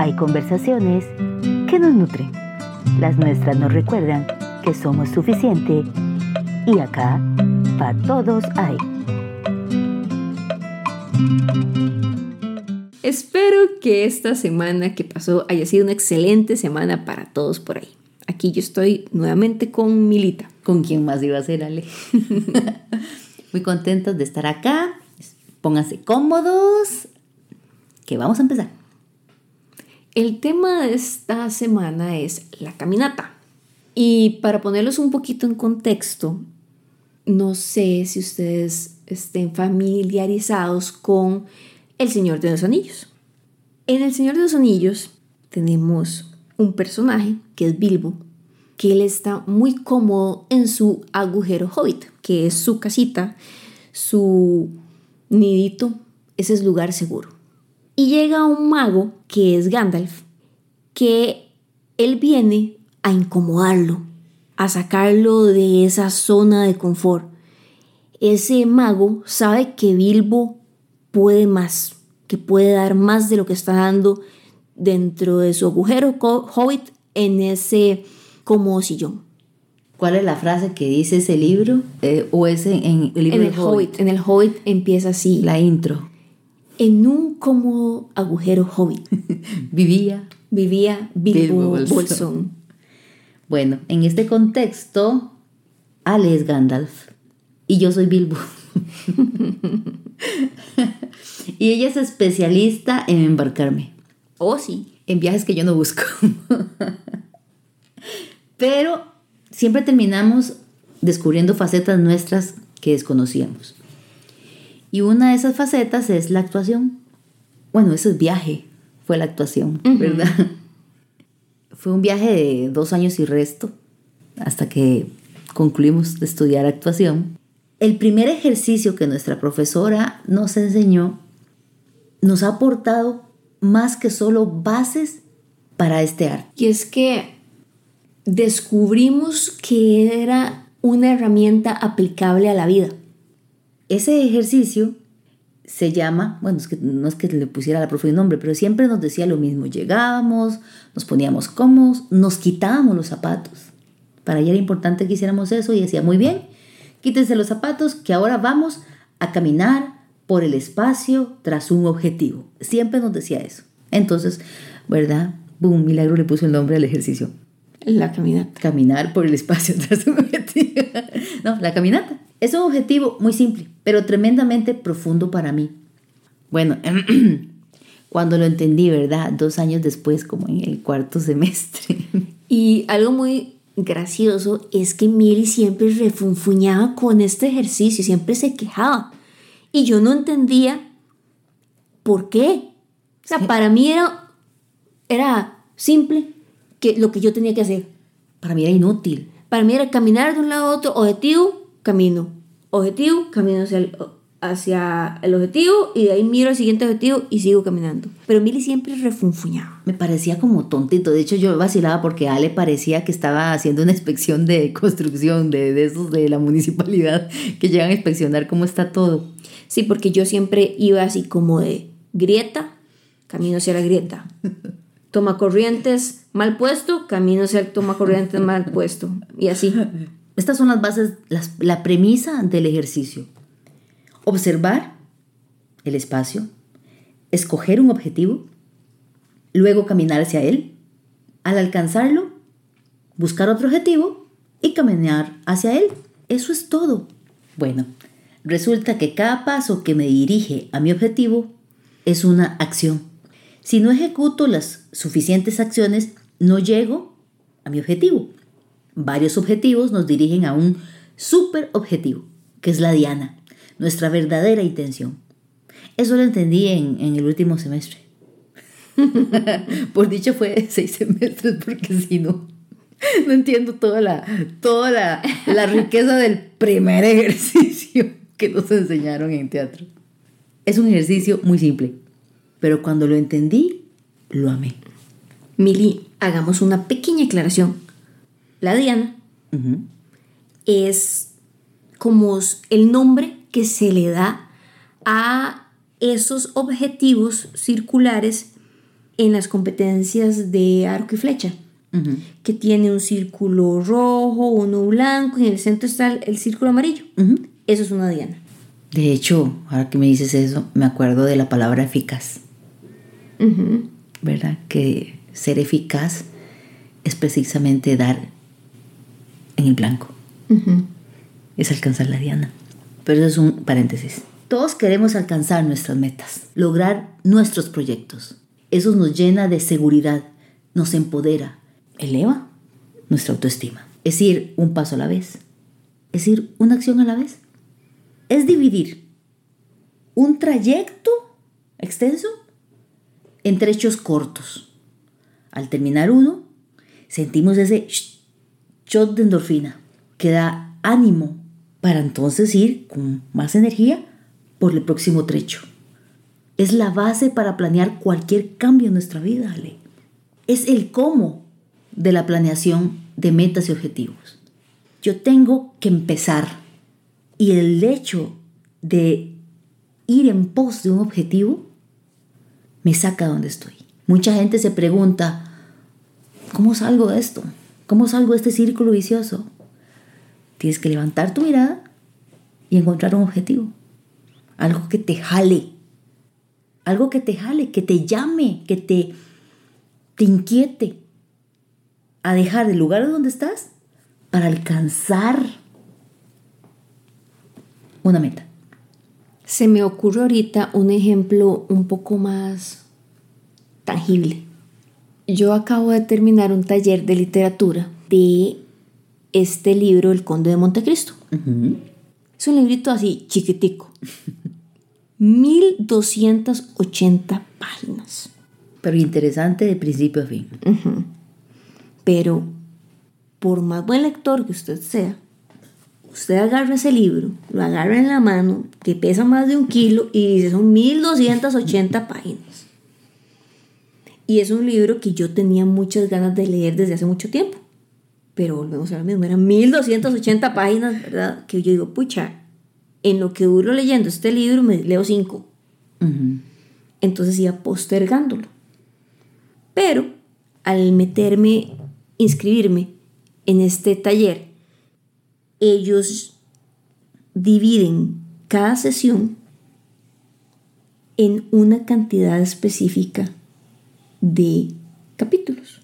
hay conversaciones que nos nutren. Las nuestras nos recuerdan que somos suficiente y acá para todos hay. Espero que esta semana que pasó haya sido una excelente semana para todos por ahí. Aquí yo estoy nuevamente con Milita. ¿Con quién más iba a ser, Ale? Muy contentos de estar acá. Pónganse cómodos, que vamos a empezar. El tema de esta semana es la caminata. Y para ponerlos un poquito en contexto, no sé si ustedes estén familiarizados con El Señor de los Anillos. En El Señor de los Anillos tenemos un personaje que es Bilbo, que él está muy cómodo en su agujero hobbit, que es su casita, su nidito, ese es lugar seguro. Y llega un mago, que es Gandalf, que él viene a incomodarlo, a sacarlo de esa zona de confort. Ese mago sabe que Bilbo puede más, que puede dar más de lo que está dando dentro de su agujero hobbit en ese cómodo sillón. ¿Cuál es la frase que dice ese libro? Eh, ¿O ese en el libro en el Hobbit? En el Hobbit empieza así. La intro. En un cómodo agujero Hobbit. vivía. Vivía Bilbo, Bolsón. Bueno, en este contexto, Ale es Gandalf y yo soy Bilbo. y ella es especialista en embarcarme. Oh, sí. En viajes que yo no busco. Pero siempre terminamos descubriendo facetas nuestras que desconocíamos. Y una de esas facetas es la actuación. Bueno, ese viaje fue la actuación, ¿verdad? Fue un viaje de dos años y resto, hasta que concluimos de estudiar actuación. El primer ejercicio que nuestra profesora nos enseñó nos ha aportado más que solo bases para este arte. Y es que descubrimos que era una herramienta aplicable a la vida. Ese ejercicio se llama, bueno, es que no es que le pusiera la profe un nombre, pero siempre nos decía lo mismo. Llegábamos, nos poníamos cómodos, nos quitábamos los zapatos. Para ella era importante que hiciéramos eso y decía, muy bien, quítense los zapatos, que ahora vamos a caminar por el espacio tras un objetivo. Siempre nos decía eso. Entonces, ¿verdad? Boom, Milagro le puso el nombre al ejercicio. La caminata. Caminar por el espacio tras un objetivo. no, la caminata. Es un objetivo muy simple, pero tremendamente profundo para mí. Bueno, cuando lo entendí, ¿verdad? Dos años después, como en el cuarto semestre. Y algo muy gracioso es que Miri siempre refunfuñaba con este ejercicio, siempre se quejaba. Y yo no entendía por qué. O sea, para mí era, era simple, que lo que yo tenía que hacer. Para mí era inútil. Para mí era caminar de un lado a otro, objetivo, camino. Objetivo, camino hacia el, hacia el objetivo y de ahí miro al siguiente objetivo y sigo caminando. Pero Mili siempre refunfuñaba. Me parecía como tontito. De hecho, yo vacilaba porque Ale parecía que estaba haciendo una inspección de construcción de, de esos de la municipalidad que llegan a inspeccionar cómo está todo. Sí, porque yo siempre iba así como de grieta, camino hacia la grieta. toma corrientes mal puesto, camino hacia el toma corrientes mal puesto. Y así. Estas son las bases, la premisa del ejercicio. Observar el espacio, escoger un objetivo, luego caminar hacia él, al alcanzarlo, buscar otro objetivo y caminar hacia él. Eso es todo. Bueno, resulta que cada paso que me dirige a mi objetivo es una acción. Si no ejecuto las suficientes acciones, no llego a mi objetivo. Varios objetivos nos dirigen a un super objetivo, que es la diana, nuestra verdadera intención. Eso lo entendí en, el último semestre. Por dicho fue seis semestres, porque si no, no entiendo toda la, toda la, la riqueza del primer ejercicio que nos enseñaron en teatro. Es un ejercicio muy simple, pero cuando lo entendí, lo amé. Mili, hagamos una pequeña aclaración. La Diana es como el nombre que se le da a esos objetivos circulares en las competencias de arco y flecha, que tiene un círculo rojo, uno blanco y en el centro está el, el círculo amarillo. Eso es una diana. De hecho, ahora que me dices eso, me acuerdo de la palabra eficaz. ¿verdad? Que ser eficaz es precisamente dar en el blanco, es alcanzar la diana. Pero eso es un paréntesis. Todos queremos alcanzar nuestras metas, lograr nuestros proyectos. Eso nos llena de seguridad, nos empodera, eleva nuestra autoestima. Es ir un paso a la vez, es ir una acción a la vez. Es dividir un trayecto extenso en trechos cortos. Al terminar uno, sentimos ese sh- shot de endorfina que da ánimo para entonces ir con más energía por el próximo trecho. Es la base para planear cualquier cambio en nuestra vida, Ale. Es el cómo de la planeación de metas y objetivos. Yo tengo que empezar y el hecho de ir en pos de un objetivo me saca de donde estoy. Mucha gente se pregunta, ¿cómo salgo de esto? ¿Cómo salgo de este círculo vicioso? Tienes que levantar tu mirada y encontrar un objetivo. Algo que te jale. Algo que te jale, que te llame, que te, te inquiete a dejar el lugar donde estás para alcanzar una meta. Se me ocurre ahorita un ejemplo un poco más tangible. Yo acabo de terminar un taller de literatura de este libro, El Conde de Montecristo. Ujú. Es un librito así, chiquitico. 1280 páginas. Pero interesante de principio a fin. Pero por más buen lector que usted sea, usted agarra ese libro, lo agarra en la mano, que pesa más de un kilo, y dice, son 1280 páginas. Y es un libro que yo tenía muchas ganas de leer desde hace mucho tiempo. Pero volvemos a lo mismo, eran 1280 páginas, ¿verdad? Que yo digo, pucha, en lo que duro leyendo este libro me leo cinco. Entonces iba postergándolo. Pero al meterme, inscribirme en este taller, ellos dividen cada sesión en una cantidad específica de capítulos.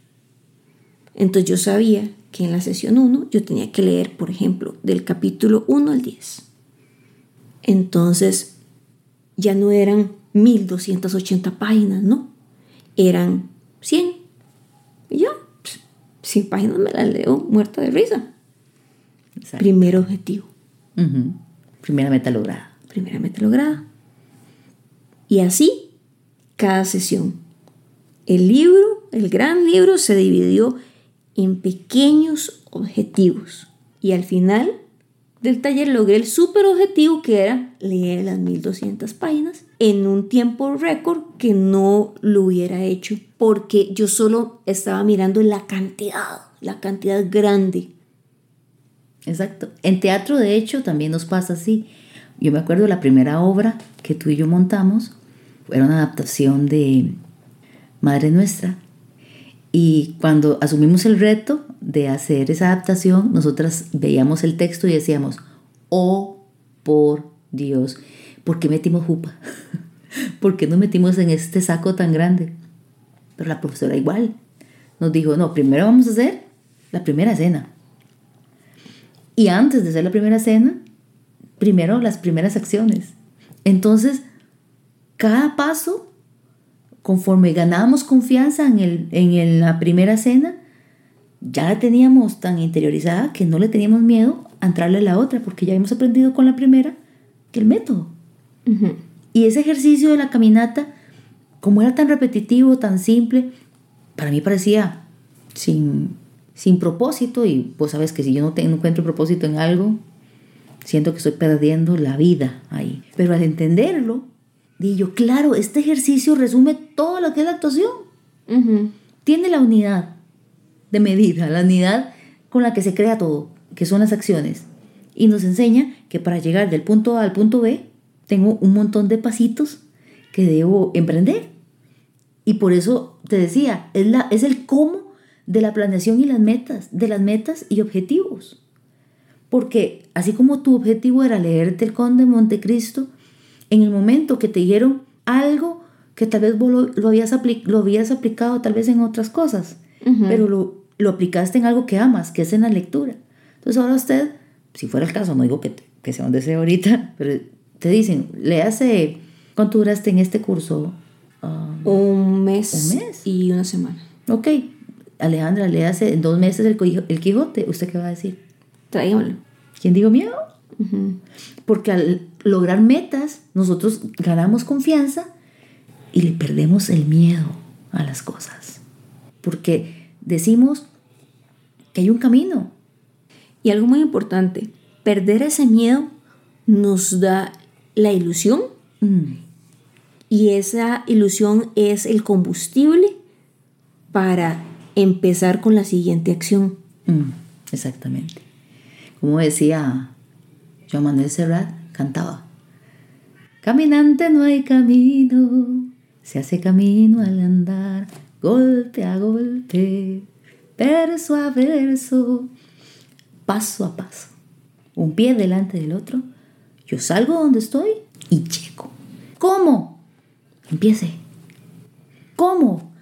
Entonces yo sabía que en la sesión 1 yo tenía que leer, por ejemplo, del capítulo 1 al 10. Entonces ya no eran 1280 páginas, no, eran 100. Y yo, pss, 100 páginas me las leo muerta de risa. Exacto. Primer objetivo. Primera meta lograda. primera meta lograda. Y así, cada sesión. El libro, el gran libro, se dividió en pequeños objetivos. Y al final del taller logré el super objetivo que era leer las 1200 páginas en un tiempo récord que no lo hubiera hecho porque yo solo estaba mirando la cantidad, la cantidad grande. Exacto. En teatro, de hecho, también nos pasa así. Yo me acuerdo la primera obra que tú y yo montamos, era una adaptación de Madre Nuestra. Y cuando asumimos el reto de hacer esa adaptación, nosotras veíamos el texto y decíamos, oh, por Dios, ¿por qué metimos jupa? ¿Por qué nos metimos en este saco tan grande? Pero la profesora igual nos dijo, no, primero vamos a hacer la primera escena. Y antes de hacer la primera escena, primero las primeras acciones. Entonces, cada paso, conforme ganábamos confianza en, el, en el- la primera escena, ya la teníamos tan interiorizada que no le teníamos miedo a entrarle a la otra, porque ya habíamos aprendido con la primera que el método. Y ese ejercicio de la caminata, como era tan repetitivo, tan simple, para mí parecía sin, sin propósito. Y vos sabes que si yo no, te- no encuentro propósito en algo, siento que estoy perdiendo la vida ahí. Pero al entenderlo, dije yo, claro, este ejercicio resume todo lo que es la actuación. Tiene la unidad de medida, la unidad con la que se crea todo, que son las acciones. Y nos enseña que para llegar del punto A al punto B, tengo un montón de pasitos que debo emprender. Y por eso te decía, es, la, es el cómo de la planeación y las metas, de las metas y objetivos. Porque así como tu objetivo era leerte el Conde de Montecristo, en el momento que te dijeron algo que tal vez vos lo, habías, lo habías aplicado tal vez en otras cosas, pero lo, lo, aplicaste en algo que amas, que es en la lectura. Entonces ahora usted, si fuera el caso, no digo que, que sea un deseo ahorita, pero te dicen, le hace, ¿cuánto duraste en este curso? Um, un mes. Un mes. Y una semana. Ok, Alejandra, le hace en dos meses el, el Quijote, ¿usted qué va a decir? Tráigamelo. ¿Quién digo miedo? Porque al lograr metas, nosotros ganamos confianza y le perdemos el miedo a las cosas. Porque decimos que hay un camino. Y algo muy importante, perder ese miedo nos da la ilusión mm. y esa ilusión es el combustible para empezar con la siguiente acción. Mm, exactamente. Como decía Joan Manuel Serrat, cantaba, Caminante no hay camino, se hace camino al andar, golpe a golpe, verso a verso, paso a paso, un pie delante del otro. Yo salgo donde estoy y llego. ¿Cómo? Empiece. ¿Cómo?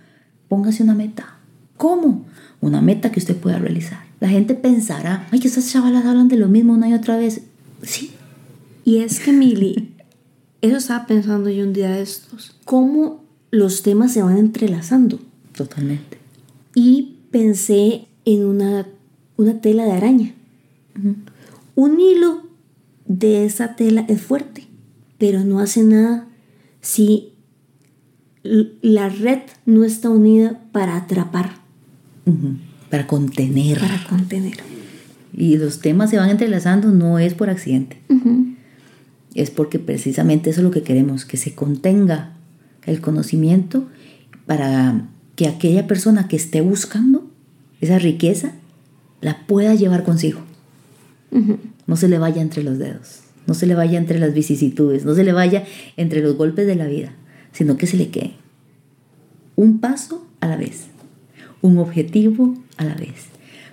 Póngase una meta. ¿Cómo? Una meta que usted pueda realizar. La gente pensará, ay, esas chavalas hablan de lo mismo una y otra vez. Sí. Y es que, Mili, eso estaba pensando yo un día de estos. ¿Cómo los temas se van entrelazando? Totalmente. Y pensé en una, una tela de araña. Un hilo de esa tela es fuerte, pero no hace nada si la red no está unida para atrapar. Para contener. Para contener. Y los temas se van entrelazando no es por accidente. Es porque precisamente eso es lo que queremos, que se contenga el conocimiento para que aquella persona que esté buscando esa riqueza la pueda llevar consigo. No se le vaya entre los dedos, no se le vaya entre las vicisitudes, no se le vaya entre los golpes de la vida, sino que se le quede un paso a la vez, un objetivo a la vez.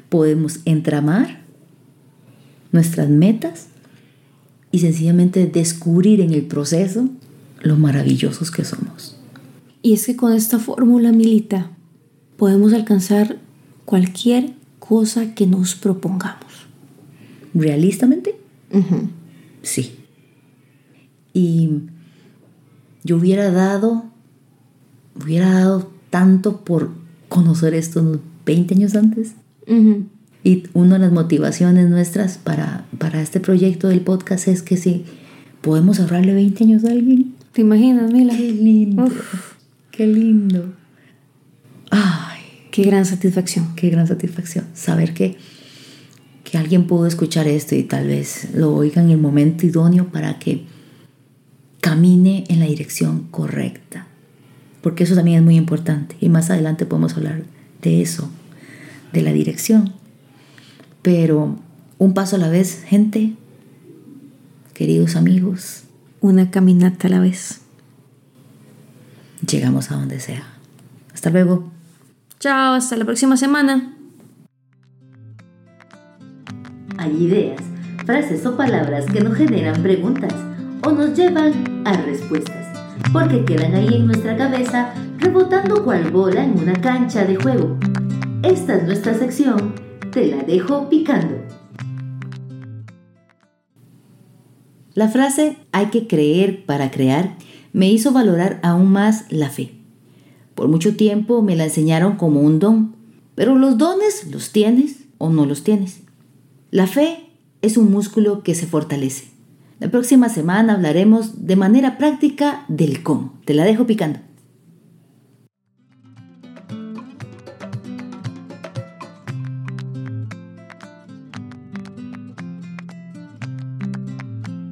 Podemos entramar nuestras metas y sencillamente descubrir en el proceso lo maravillosos que somos. Y es que con esta fórmula, Milita, podemos alcanzar cualquier cosa que nos propongamos. ¿Realistamente? Sí. Y yo hubiera dado, hubiera dado tanto por conocer esto unos 20 años antes. Y una de las motivaciones nuestras para, para este proyecto del podcast es que si podemos ahorrarle 20 años a alguien. ¿Te imaginas, Mila? Qué lindo. Qué lindo. Ay, qué gran satisfacción. Qué gran satisfacción. Saber que, que alguien pudo escuchar esto y tal vez lo oiga en el momento idóneo para que camine en la dirección correcta. Porque eso también es muy importante. Y más adelante podemos hablar de eso, de la dirección. Pero un paso a la vez, gente, queridos amigos. Una caminata a la vez. Llegamos a donde sea. Hasta luego. Chao, hasta la próxima semana. Hay ideas, frases o palabras que nos generan preguntas o nos llevan a respuestas, porque quedan ahí en nuestra cabeza rebotando cual bola en una cancha de juego. Esta es nuestra sección te la dejo picando. La frase hay que creer para crear me hizo valorar aún más la fe. Por mucho tiempo me la enseñaron como un don, pero los dones los tienes o no los tienes. La fe es un músculo que se fortalece. La próxima semana hablaremos de manera práctica del cómo. Te la dejo picando.